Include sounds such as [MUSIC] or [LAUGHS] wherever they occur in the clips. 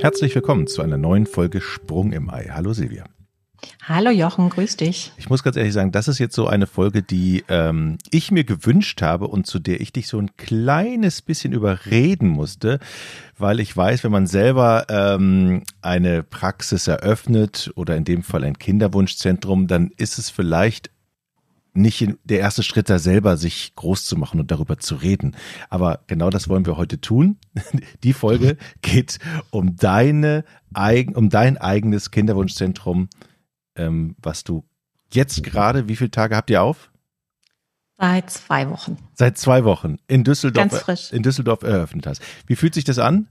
Herzlich willkommen zu einer neuen Folge Sprung im Ei. Hallo Silvia. Hallo Jochen, grüß dich. Ich muss ganz ehrlich sagen, das ist jetzt so eine Folge, die ähm, ich mir gewünscht habe und zu der ich dich so ein kleines bisschen überreden musste, weil ich weiß, wenn man selber ähm, eine Praxis eröffnet oder in dem Fall ein Kinderwunschzentrum, dann ist es vielleicht nicht der erste Schritt da selber, sich groß zu machen und darüber zu reden. Aber genau das wollen wir heute tun. [LAUGHS] Die Folge [LAUGHS] geht um deine um dein eigenes Kinderwunschzentrum, ähm, was du jetzt gerade, wie viele Tage habt ihr auf? Seit zwei Wochen. Seit zwei Wochen in Düsseldorf, in Düsseldorf eröffnet hast. Wie fühlt sich das an?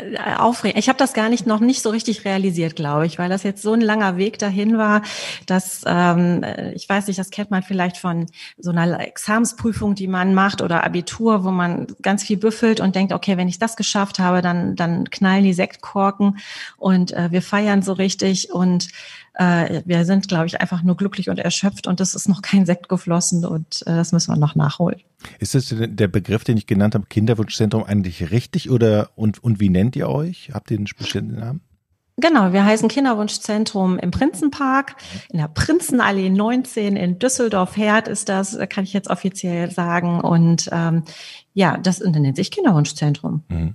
Äh, aufregend. Ich habe das gar nicht noch nicht so richtig realisiert, glaube ich, weil das jetzt so ein langer Weg dahin war, dass ähm, äh, ich weiß nicht, das kennt man vielleicht von so einer Examensprüfung, die man macht oder Abitur, wo man ganz viel büffelt und denkt, okay, wenn ich das geschafft habe, dann dann knallen die Sektkorken und äh, wir feiern so richtig und äh, wir sind, glaube ich, einfach nur glücklich und erschöpft und es ist noch kein Sekt geflossen und äh, das müssen wir noch nachholen. Ist das der Begriff, den ich genannt habe, Kinderwunschzentrum, eigentlich richtig oder und, und wie nennt ihr euch? Habt ihr einen bestimmten Namen? Genau, wir heißen Kinderwunschzentrum im Prinzenpark, in der Prinzenallee 19 in Düsseldorf-Herd ist das, kann ich jetzt offiziell sagen. Und ähm, ja, das nennt sich Kinderwunschzentrum. Mhm.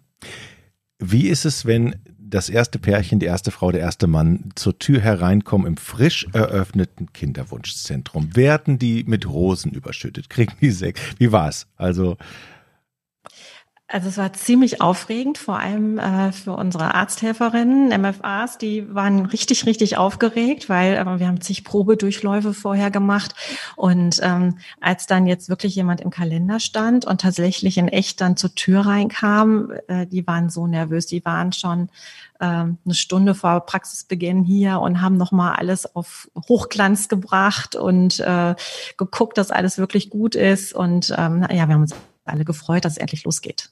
Wie ist es, wenn das erste Pärchen, die erste Frau, der erste Mann zur Tür hereinkommen im frisch eröffneten Kinderwunschzentrum. Werden die mit Rosen überschüttet? Kriegen die Sekt? Wie war's? Also also es war ziemlich aufregend, vor allem äh, für unsere Arzthelferinnen, MFAs, die waren richtig, richtig aufgeregt, weil äh, wir haben zig Probedurchläufe vorher gemacht. Und ähm, als dann jetzt wirklich jemand im Kalender stand und tatsächlich in echt dann zur Tür reinkam, äh, die waren so nervös, die waren schon äh, eine Stunde vor Praxisbeginn hier und haben nochmal alles auf Hochglanz gebracht und äh, geguckt, dass alles wirklich gut ist. Und ähm, ja, wir haben uns alle gefreut, dass es endlich losgeht.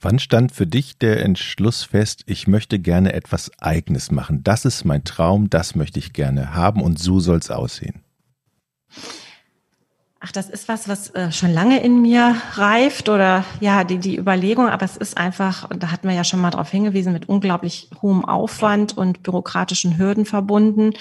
Wann stand für dich der Entschluss fest, ich möchte gerne etwas Eigenes machen? Das ist mein Traum, das möchte ich gerne haben und so soll es aussehen. Ach, das ist was, was äh, schon lange in mir reift oder ja, die, die Überlegung, aber es ist einfach, und da hatten wir ja schon mal darauf hingewiesen, mit unglaublich hohem Aufwand und bürokratischen Hürden verbunden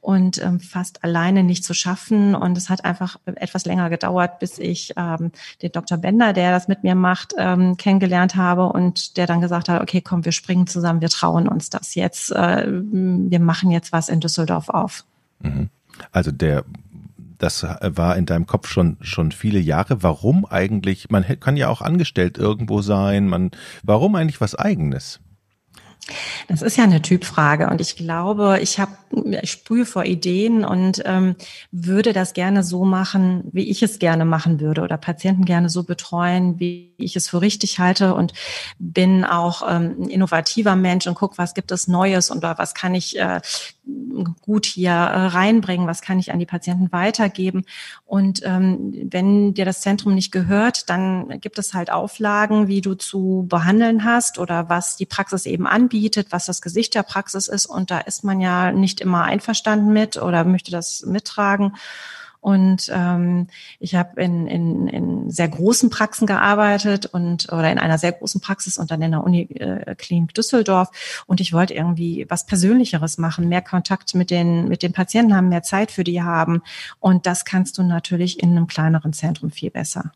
und ähm, fast alleine nicht zu schaffen. Und es hat einfach etwas länger gedauert, bis ich ähm, den Dr. Bender, der das mit mir macht, ähm, kennengelernt habe und der dann gesagt hat, okay, komm, wir springen zusammen, wir trauen uns das jetzt, äh, wir machen jetzt was in Düsseldorf auf. Mhm. Also der das war in deinem Kopf schon, schon viele Jahre. Warum eigentlich? Man kann ja auch angestellt irgendwo sein. Man, warum eigentlich was eigenes? Das ist ja eine Typfrage und ich glaube, ich habe, ich sprühe vor Ideen und ähm, würde das gerne so machen, wie ich es gerne machen würde oder Patienten gerne so betreuen, wie ich es für richtig halte und bin auch ähm, ein innovativer Mensch und guck, was gibt es Neues und was kann ich äh, gut hier äh, reinbringen, was kann ich an die Patienten weitergeben. Und ähm, wenn dir das Zentrum nicht gehört, dann gibt es halt Auflagen, wie du zu behandeln hast oder was die Praxis eben anbietet, was das Gesicht der Praxis ist. Und da ist man ja nicht immer einverstanden mit oder möchte das mittragen. Und ähm, ich habe in, in, in sehr großen Praxen gearbeitet und oder in einer sehr großen Praxis und dann in der Uniklinik Düsseldorf. Und ich wollte irgendwie was Persönlicheres machen, mehr Kontakt mit den, mit den Patienten haben, mehr Zeit für die haben. Und das kannst du natürlich in einem kleineren Zentrum viel besser.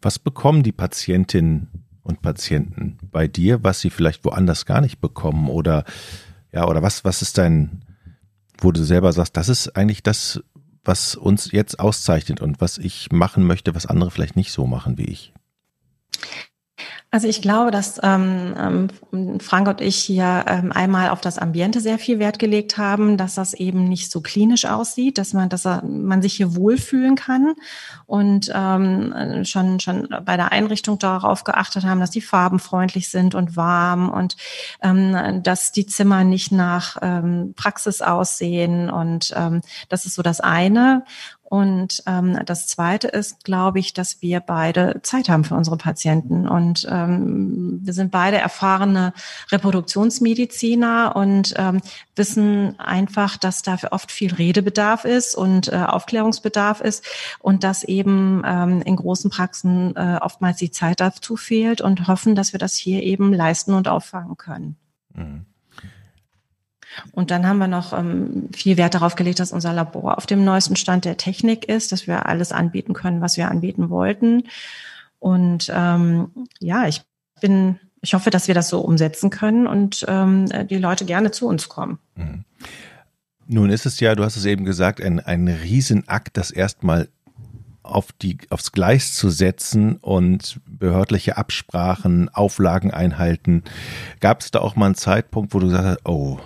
Was bekommen die Patientinnen und Patienten bei dir, was sie vielleicht woanders gar nicht bekommen? Oder ja, oder was, was ist dein, wo du selber sagst, das ist eigentlich das, was uns jetzt auszeichnet und was ich machen möchte, was andere vielleicht nicht so machen wie ich? Also ich glaube, dass ähm, ähm, Frank und ich hier ähm, einmal auf das Ambiente sehr viel Wert gelegt haben, dass das eben nicht so klinisch aussieht, dass man, dass man sich hier wohlfühlen kann und ähm, schon schon bei der Einrichtung darauf geachtet haben, dass die Farben freundlich sind und warm und ähm, dass die Zimmer nicht nach ähm, Praxis aussehen und ähm, das ist so das eine. Und ähm, das Zweite ist, glaube ich, dass wir beide Zeit haben für unsere Patienten. Und ähm, wir sind beide erfahrene Reproduktionsmediziner und ähm, wissen einfach, dass dafür oft viel Redebedarf ist und äh, Aufklärungsbedarf ist und dass eben ähm, in großen Praxen äh, oftmals die Zeit dazu fehlt und hoffen, dass wir das hier eben leisten und auffangen können. Mhm. Und dann haben wir noch ähm, viel Wert darauf gelegt, dass unser Labor auf dem neuesten Stand der Technik ist, dass wir alles anbieten können, was wir anbieten wollten. Und ähm, ja, ich bin, ich hoffe, dass wir das so umsetzen können und ähm, die Leute gerne zu uns kommen. Mhm. Nun ist es ja, du hast es eben gesagt, ein, ein Riesenakt, das erstmal auf die, aufs Gleis zu setzen und behördliche Absprachen, Auflagen einhalten. Gab es da auch mal einen Zeitpunkt, wo du gesagt hast, oh,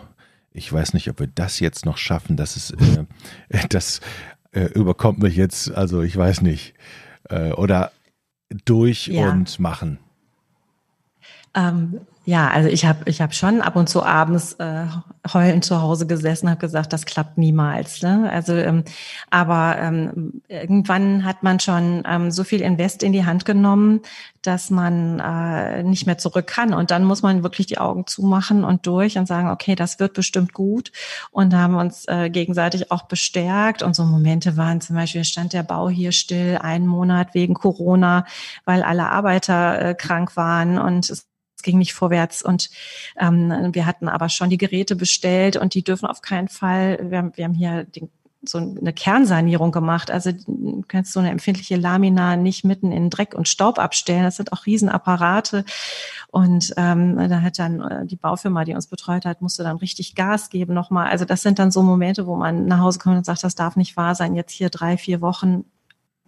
ich weiß nicht, ob wir das jetzt noch schaffen. Das ist, äh, [LAUGHS] das äh, überkommt mich jetzt, also ich weiß nicht. Äh, oder durch ja. und machen. Ähm, ja, also ich habe ich hab schon ab und zu abends äh, heulend zu Hause gesessen, habe gesagt, das klappt niemals. Ne? Also, ähm, aber ähm, irgendwann hat man schon ähm, so viel Invest in die Hand genommen, dass man äh, nicht mehr zurück kann. Und dann muss man wirklich die Augen zumachen und durch und sagen, okay, das wird bestimmt gut. Und da haben wir uns äh, gegenseitig auch bestärkt. Und so Momente waren zum Beispiel, stand der Bau hier still, einen Monat wegen Corona, weil alle Arbeiter äh, krank waren und es ging nicht vorwärts und ähm, wir hatten aber schon die Geräte bestellt und die dürfen auf keinen Fall, wir haben, wir haben hier den, so eine Kernsanierung gemacht. Also du kannst so eine empfindliche Lamina nicht mitten in Dreck und Staub abstellen. Das sind auch Riesenapparate. Und ähm, da hat dann äh, die Baufirma, die uns betreut hat, musste dann richtig Gas geben nochmal. Also das sind dann so Momente, wo man nach Hause kommt und sagt, das darf nicht wahr sein. Jetzt hier drei, vier Wochen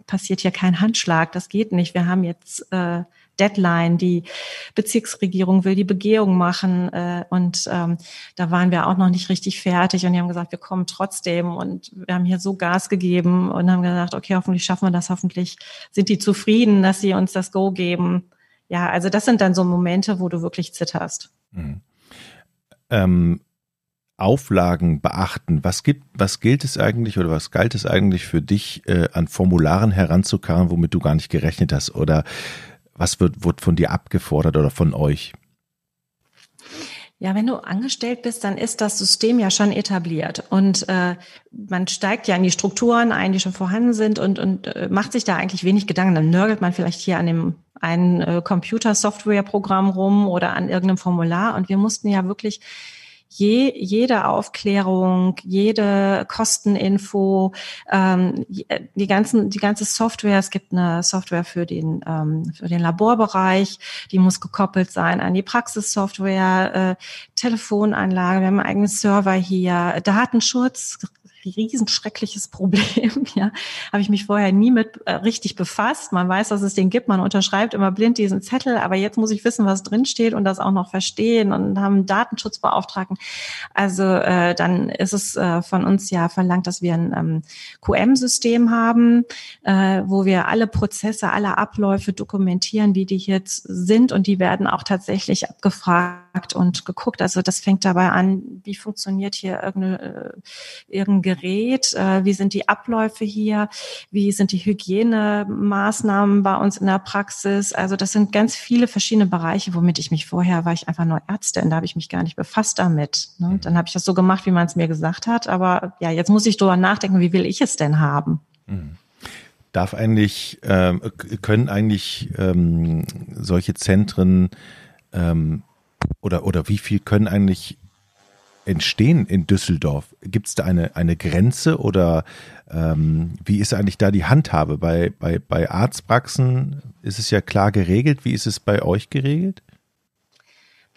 passiert hier kein Handschlag. Das geht nicht. Wir haben jetzt äh, Deadline. Die Bezirksregierung will die Begehung machen äh, und ähm, da waren wir auch noch nicht richtig fertig und die haben gesagt, wir kommen trotzdem und wir haben hier so Gas gegeben und haben gesagt, okay, hoffentlich schaffen wir das, hoffentlich sind die zufrieden, dass sie uns das Go geben. Ja, also das sind dann so Momente, wo du wirklich zitterst. Mhm. Ähm, Auflagen beachten? Was gibt, was gilt es eigentlich oder was galt es eigentlich für dich äh, an Formularen heranzukarren, womit du gar nicht gerechnet hast? Oder was wird, wird von dir abgefordert oder von euch? Ja, wenn du angestellt bist, dann ist das System ja schon etabliert und äh, man steigt ja in die Strukturen ein, die schon vorhanden sind und, und äh, macht sich da eigentlich wenig Gedanken. Dann nörgelt man vielleicht hier an dem einen äh, Computer-Software-Programm rum oder an irgendeinem Formular und wir mussten ja wirklich je, jede Aufklärung, jede Kosteninfo, ähm, die ganzen, die ganze Software, es gibt eine Software für den, ähm, für den Laborbereich, die muss gekoppelt sein an die Praxissoftware, äh, Telefonanlage, wir haben einen eigenen Server hier, Datenschutz, riesenschreckliches [LAUGHS] Problem. Ja, habe ich mich vorher nie mit äh, richtig befasst. Man weiß, dass es den gibt. Man unterschreibt immer blind diesen Zettel, aber jetzt muss ich wissen, was drin steht und das auch noch verstehen und haben einen Datenschutzbeauftragten. Also äh, dann ist es äh, von uns ja verlangt, dass wir ein ähm, QM-System haben, äh, wo wir alle Prozesse, alle Abläufe dokumentieren, wie die jetzt sind und die werden auch tatsächlich abgefragt und geguckt. Also das fängt dabei an, wie funktioniert hier irgendeine, äh, irgendein Gerät, äh, wie sind die Abläufe hier, wie sind die Hygienemaßnahmen bei uns in der Praxis. Also das sind ganz viele verschiedene Bereiche, womit ich mich vorher, war ich einfach nur Ärztin, da habe ich mich gar nicht befasst damit. Ne? Mhm. Dann habe ich das so gemacht, wie man es mir gesagt hat. Aber ja, jetzt muss ich drüber nachdenken, wie will ich es denn haben? Mhm. Darf eigentlich, ähm, können eigentlich ähm, solche Zentren ähm, oder, oder wie viel können eigentlich entstehen in Düsseldorf? Gibt es da eine, eine Grenze oder ähm, wie ist eigentlich da die Handhabe? Bei, bei, bei Arztpraxen ist es ja klar geregelt. Wie ist es bei euch geregelt?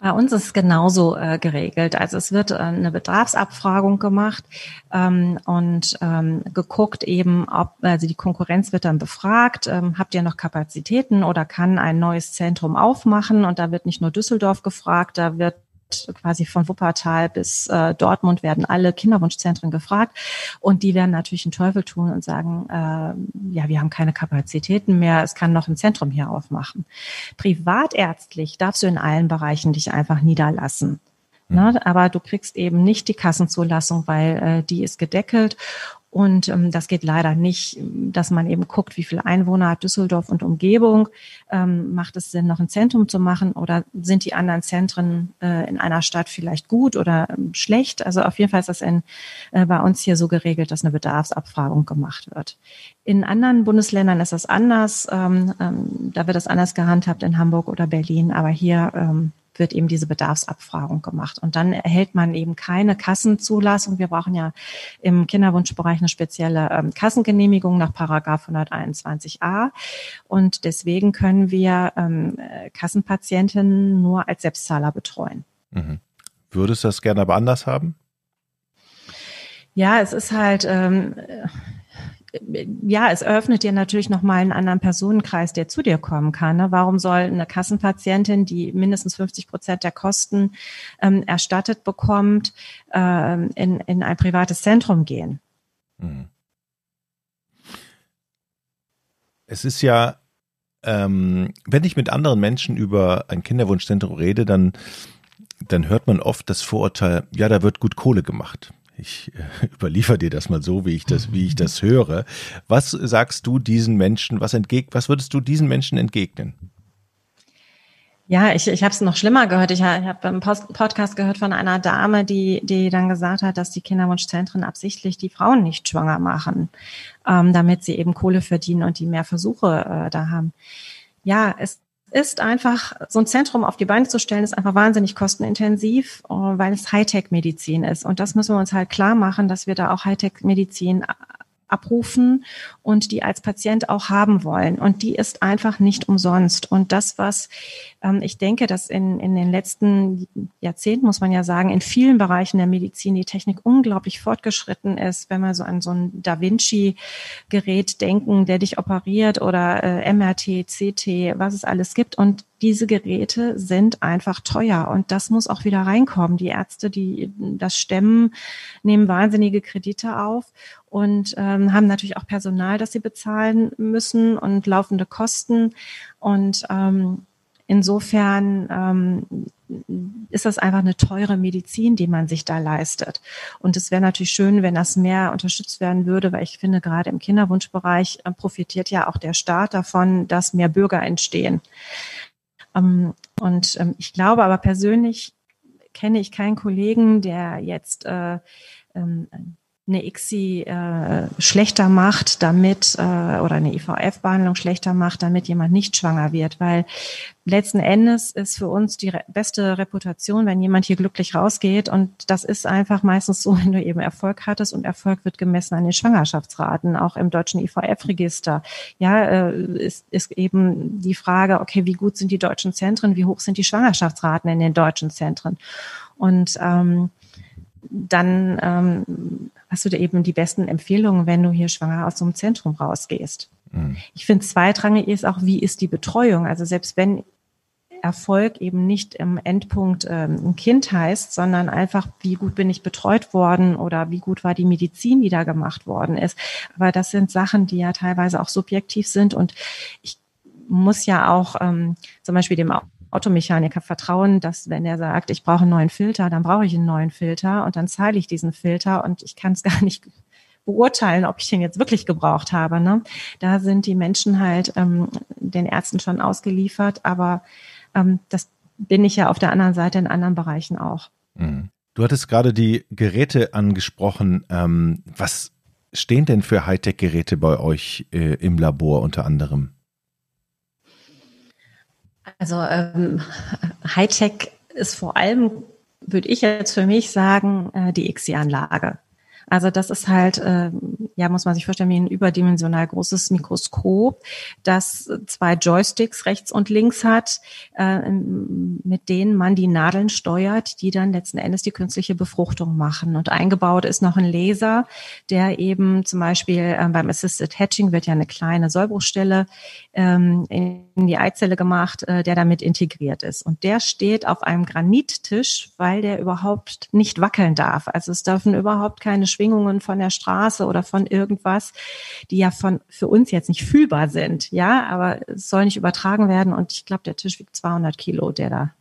Bei uns ist es genauso äh, geregelt. Also es wird äh, eine Bedarfsabfragung gemacht ähm, und ähm, geguckt eben, ob, also die Konkurrenz wird dann befragt, ähm, habt ihr noch Kapazitäten oder kann ein neues Zentrum aufmachen? Und da wird nicht nur Düsseldorf gefragt, da wird quasi von Wuppertal bis äh, Dortmund werden alle Kinderwunschzentren gefragt und die werden natürlich einen Teufel tun und sagen, äh, ja, wir haben keine Kapazitäten mehr, es kann noch ein Zentrum hier aufmachen. Privatärztlich darfst du in allen Bereichen dich einfach niederlassen. Mhm. Ne? Aber du kriegst eben nicht die Kassenzulassung, weil äh, die ist gedeckelt. Und ähm, das geht leider nicht, dass man eben guckt, wie viele Einwohner hat Düsseldorf und Umgebung. Ähm, macht es Sinn, noch ein Zentrum zu machen oder sind die anderen Zentren äh, in einer Stadt vielleicht gut oder ähm, schlecht? Also auf jeden Fall ist das in, äh, bei uns hier so geregelt, dass eine Bedarfsabfragung gemacht wird. In anderen Bundesländern ist das anders. Ähm, ähm, da wird das anders gehandhabt in Hamburg oder Berlin. Aber hier ähm, wird eben diese Bedarfsabfragung gemacht. Und dann erhält man eben keine Kassenzulassung. Wir brauchen ja im Kinderwunschbereich eine spezielle ähm, Kassengenehmigung nach Paragraph 121a. Und deswegen können wir ähm, Kassenpatientinnen nur als Selbstzahler betreuen. Mhm. Würdest du das gerne aber anders haben? Ja, es ist halt, ähm, ja, es eröffnet dir natürlich nochmal einen anderen Personenkreis, der zu dir kommen kann. Ne? Warum soll eine Kassenpatientin, die mindestens 50 Prozent der Kosten ähm, erstattet bekommt, ähm, in, in ein privates Zentrum gehen? Mhm. Es ist ja, ähm, wenn ich mit anderen Menschen über ein Kinderwunschzentrum rede, dann, dann hört man oft das Vorurteil, ja, da wird gut Kohle gemacht. Ich äh, [LAUGHS] überliefere dir das mal so, wie ich das, wie ich das höre. Was sagst du diesen Menschen, was entgeg was würdest du diesen Menschen entgegnen? Ja, ich, ich habe es noch schlimmer gehört. Ich, ich habe einen Podcast gehört von einer Dame, die, die dann gesagt hat, dass die Kinderwunschzentren absichtlich die Frauen nicht schwanger machen, ähm, damit sie eben Kohle verdienen und die mehr Versuche äh, da haben. Ja, es ist einfach, so ein Zentrum auf die Beine zu stellen, ist einfach wahnsinnig kostenintensiv, äh, weil es Hightech-Medizin ist. Und das müssen wir uns halt klar machen, dass wir da auch Hightech-Medizin abrufen und die als Patient auch haben wollen. Und die ist einfach nicht umsonst. Und das, was ich denke, dass in, in den letzten Jahrzehnten, muss man ja sagen, in vielen Bereichen der Medizin die Technik unglaublich fortgeschritten ist, wenn wir so an so ein Da Vinci-Gerät denken, der dich operiert oder äh, MRT, CT, was es alles gibt. Und diese Geräte sind einfach teuer und das muss auch wieder reinkommen. Die Ärzte, die das stemmen, nehmen wahnsinnige Kredite auf und ähm, haben natürlich auch Personal, das sie bezahlen müssen und laufende Kosten. Und ähm, insofern ähm, ist das einfach eine teure Medizin, die man sich da leistet. Und es wäre natürlich schön, wenn das mehr unterstützt werden würde, weil ich finde, gerade im Kinderwunschbereich äh, profitiert ja auch der Staat davon, dass mehr Bürger entstehen. Ähm, und ähm, ich glaube aber persönlich kenne ich keinen Kollegen, der jetzt äh, ähm, eine ICSI äh, schlechter macht, damit äh, oder eine IVF-Behandlung schlechter macht, damit jemand nicht schwanger wird, weil letzten Endes ist für uns die re beste Reputation, wenn jemand hier glücklich rausgeht und das ist einfach meistens so, [LAUGHS] wenn du eben Erfolg hattest und Erfolg wird gemessen an den Schwangerschaftsraten, auch im deutschen IVF-Register. Ja, äh, ist, ist eben die Frage, okay, wie gut sind die deutschen Zentren, wie hoch sind die Schwangerschaftsraten in den deutschen Zentren? Und ähm, dann ähm, hast du dir eben die besten Empfehlungen, wenn du hier schwanger aus so einem Zentrum rausgehst. Mhm. Ich finde, zweitrangig ist auch, wie ist die Betreuung? Also selbst wenn Erfolg eben nicht im Endpunkt ähm, ein Kind heißt, sondern einfach, wie gut bin ich betreut worden oder wie gut war die Medizin, die da gemacht worden ist. Aber das sind Sachen, die ja teilweise auch subjektiv sind und ich muss ja auch ähm, zum Beispiel dem Automechaniker vertrauen, dass wenn er sagt, ich brauche einen neuen Filter, dann brauche ich einen neuen Filter und dann zahle ich diesen Filter und ich kann es [LAUGHS] gar nicht beurteilen, ob ich den jetzt wirklich gebraucht habe. Ne? Da sind die Menschen halt ähm, den Ärzten schon ausgeliefert, aber ähm, das bin ich ja auf der anderen Seite in anderen Bereichen auch. Mhm. Du hattest gerade die Geräte angesprochen. Ähm, was stehen denn für Hightech-Geräte bei euch äh, im Labor unter anderem? Also ähm, Hightech ist vor allem, würde ich jetzt für mich sagen, äh, die XI-Anlage. Also das ist halt, äh, ja, muss man sich vorstellen, wie ein überdimensional großes Mikroskop, das zwei Joysticks rechts und links hat, äh, mit denen man die Nadeln steuert, die dann letzten Endes die künstliche Befruchtung machen. Und eingebaut ist noch ein Laser, der eben zum Beispiel äh, beim Assisted Hatching wird ja eine kleine Sollbruchstelle ähm, in die Eizelle gemacht, äh, der damit integriert ist. Und der steht auf einem Granittisch, weil der überhaupt nicht wackeln darf. Also es dürfen überhaupt keine Schwingungen von der Straße oder von irgendwas, die ja von für uns jetzt nicht fühlbar sind. Ja, aber es soll nicht übertragen werden. Und ich glaube, der Tisch wiegt 200 Kilo, der da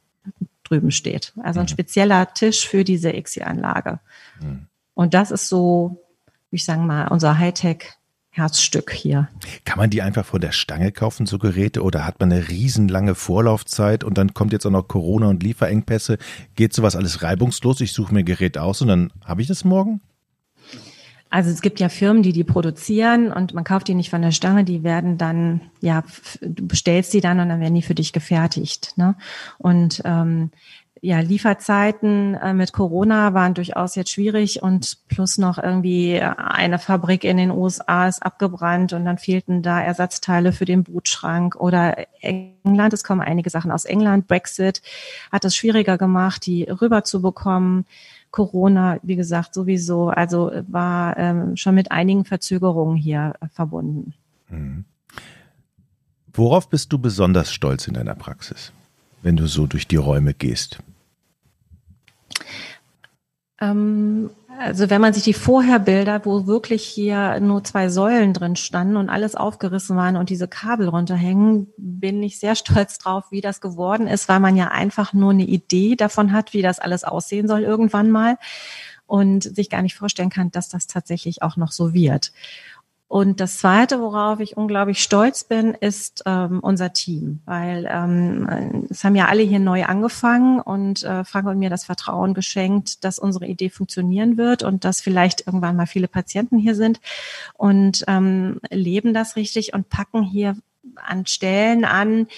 drüben steht. Also ein mhm. spezieller Tisch für diese XI-Anlage. Mhm. Und das ist so, ich sagen mal, unser Hightech Herzstück hier. Kann man die einfach vor der Stange kaufen, so Geräte, oder hat man eine riesenlange Vorlaufzeit und dann kommt jetzt auch noch Corona und Lieferengpässe? Geht sowas alles reibungslos? Ich suche mir ein Gerät aus und dann habe ich das morgen? Also es gibt ja Firmen, die die produzieren und man kauft die nicht von der Stange, die werden dann, ja, du bestellst die dann und dann werden die für dich gefertigt. Ne? Und ähm, ja, Lieferzeiten äh, mit Corona waren durchaus jetzt schwierig und plus noch irgendwie eine Fabrik in den USA ist abgebrannt und dann fehlten da Ersatzteile für den Bootschrank oder England, es kommen einige Sachen aus England, Brexit hat es schwieriger gemacht, die rüber zu bekommen. Corona, wie gesagt, sowieso, also war ähm, schon mit einigen Verzögerungen hier äh, verbunden. Mhm. Worauf bist du besonders stolz in deiner Praxis, wenn du so durch die Räume gehst? Ähm, also wenn man sich die Vorherbilder, wo wirklich hier nur zwei Säulen drin standen und alles aufgerissen waren und diese Kabel runterhängen, bin ich sehr [LAUGHS] stolz drauf, wie das geworden ist, weil man ja einfach nur eine Idee davon hat, wie das alles aussehen soll irgendwann mal und sich gar nicht vorstellen kann, dass das tatsächlich auch noch so wird. Und das Zweite, worauf ich unglaublich stolz bin, ist ähm, unser Team, weil ähm, es haben ja alle hier neu angefangen und äh, Frank und mir das Vertrauen geschenkt, dass unsere Idee funktionieren wird und dass vielleicht irgendwann mal viele Patienten hier sind und ähm, leben das richtig und packen hier an Stellen an,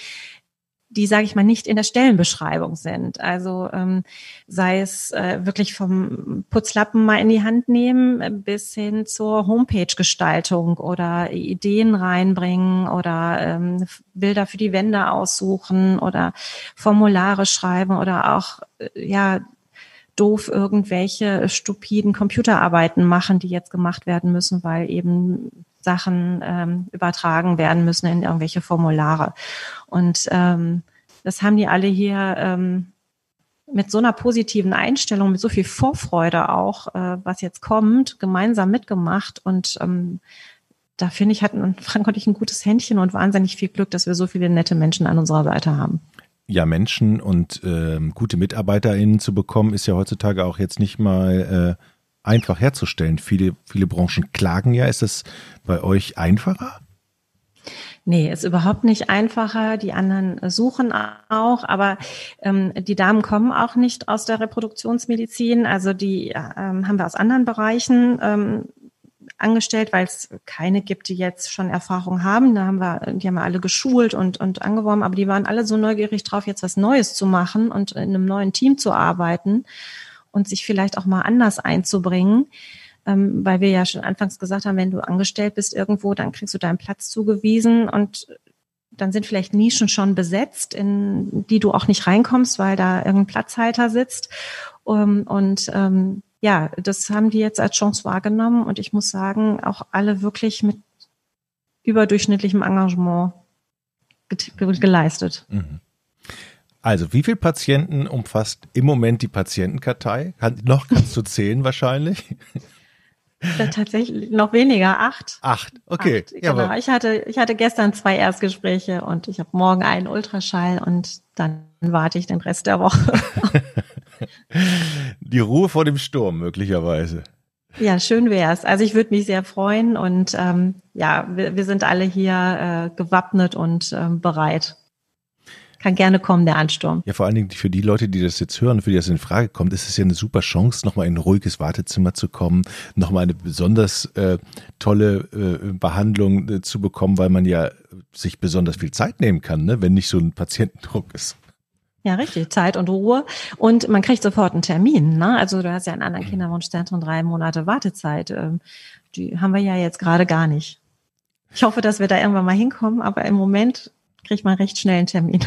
die, sage ich mal, nicht in der Stellenbeschreibung sind. Also ähm, sei es äh, wirklich vom Putzlappen mal in die Hand nehmen bis hin zur Homepage-Gestaltung oder Ideen reinbringen oder ähm, Bilder für die Wände aussuchen oder Formulare schreiben oder auch äh, ja doof irgendwelche stupiden Computerarbeiten machen, die jetzt gemacht werden müssen, weil eben Sachen ähm, übertragen werden müssen in irgendwelche Formulare. Und ähm, das haben die alle hier ähm, mit so einer positiven Einstellung, mit so viel Vorfreude auch, äh, was jetzt kommt, gemeinsam mitgemacht. Und ähm, da finde ich, hatten [LAUGHS] Frank und ich ein gutes Händchen und wahnsinnig viel Glück, dass wir so viele nette Menschen an unserer Seite haben. Ja, Menschen und äh, gute MitarbeiterInnen zu bekommen, ist ja heutzutage auch jetzt nicht mal äh, einfach herzustellen. Viele, viele Branchen klagen ja. Ist das bei euch einfacher? Nee, ist überhaupt nicht einfacher. Die anderen suchen auch, aber ähm, die Damen kommen auch nicht aus der Reproduktionsmedizin. Also die ähm, haben wir aus anderen Bereichen ähm, angestellt, weil es keine gibt, die jetzt schon Erfahrung haben. Da haben wir, die haben wir alle geschult und, und angeworben, aber die waren alle so neugierig drauf, jetzt was Neues zu machen und in einem neuen Team zu arbeiten und sich vielleicht auch mal anders einzubringen. Ähm, weil wir ja schon anfangs gesagt haben, wenn du angestellt bist irgendwo, dann kriegst du deinen Platz zugewiesen und dann sind vielleicht Nischen schon besetzt, in die du auch nicht reinkommst, weil da irgendein Platzhalter sitzt. Um, und ähm, ja, das haben die jetzt als Chance wahrgenommen und ich muss sagen, auch alle wirklich mit überdurchschnittlichem Engagement geleistet. Mhm. Also, wie viele Patienten umfasst im Moment die Patientenkartei? Kann, noch kannst du zählen wahrscheinlich. Da tatsächlich noch weniger, acht. Acht, okay. Acht, genau. Ja, ich hatte, ich hatte gestern zwei Erstgespräche und ich habe morgen einen Ultraschall und dann warte ich den Rest der Woche. [LAUGHS] Die Ruhe vor dem Sturm möglicherweise. Ja, schön wär's. Also ich würde mich sehr freuen und ähm, ja, wir, wir sind alle hier äh, gewappnet und ähm, bereit kann gerne kommen, der Ansturm. Ja, vor allen Dingen für die Leute, die das jetzt hören, für die das in Frage kommt, ist es ja eine super Chance, nochmal in ein ruhiges Wartezimmer zu kommen, nochmal eine besonders äh, tolle äh, Behandlung äh, zu bekommen, weil man ja sich besonders viel Zeit nehmen kann, ne, wenn nicht so ein Patientendruck ist. Ja, richtig. Zeit und Ruhe. Und man kriegt sofort einen Termin. Ne? Also du hast ja in anderen Kinderwunschzentren drei Monate Wartezeit. Ähm, die haben wir ja jetzt gerade gar nicht. Ich hoffe, dass wir da irgendwann mal hinkommen, aber im Moment kriegt man recht schnell einen Termin.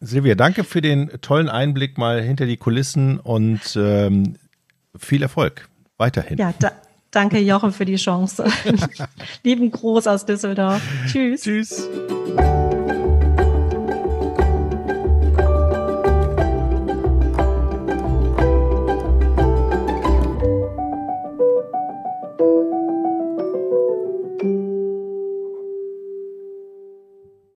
Silvia, danke für den tollen Einblick mal hinter die Kulissen und ähm, viel Erfolg weiterhin. Ja, da, danke Jochen für die Chance. [LAUGHS] Lieben Gruß aus Düsseldorf. Tschüss. Tschüss.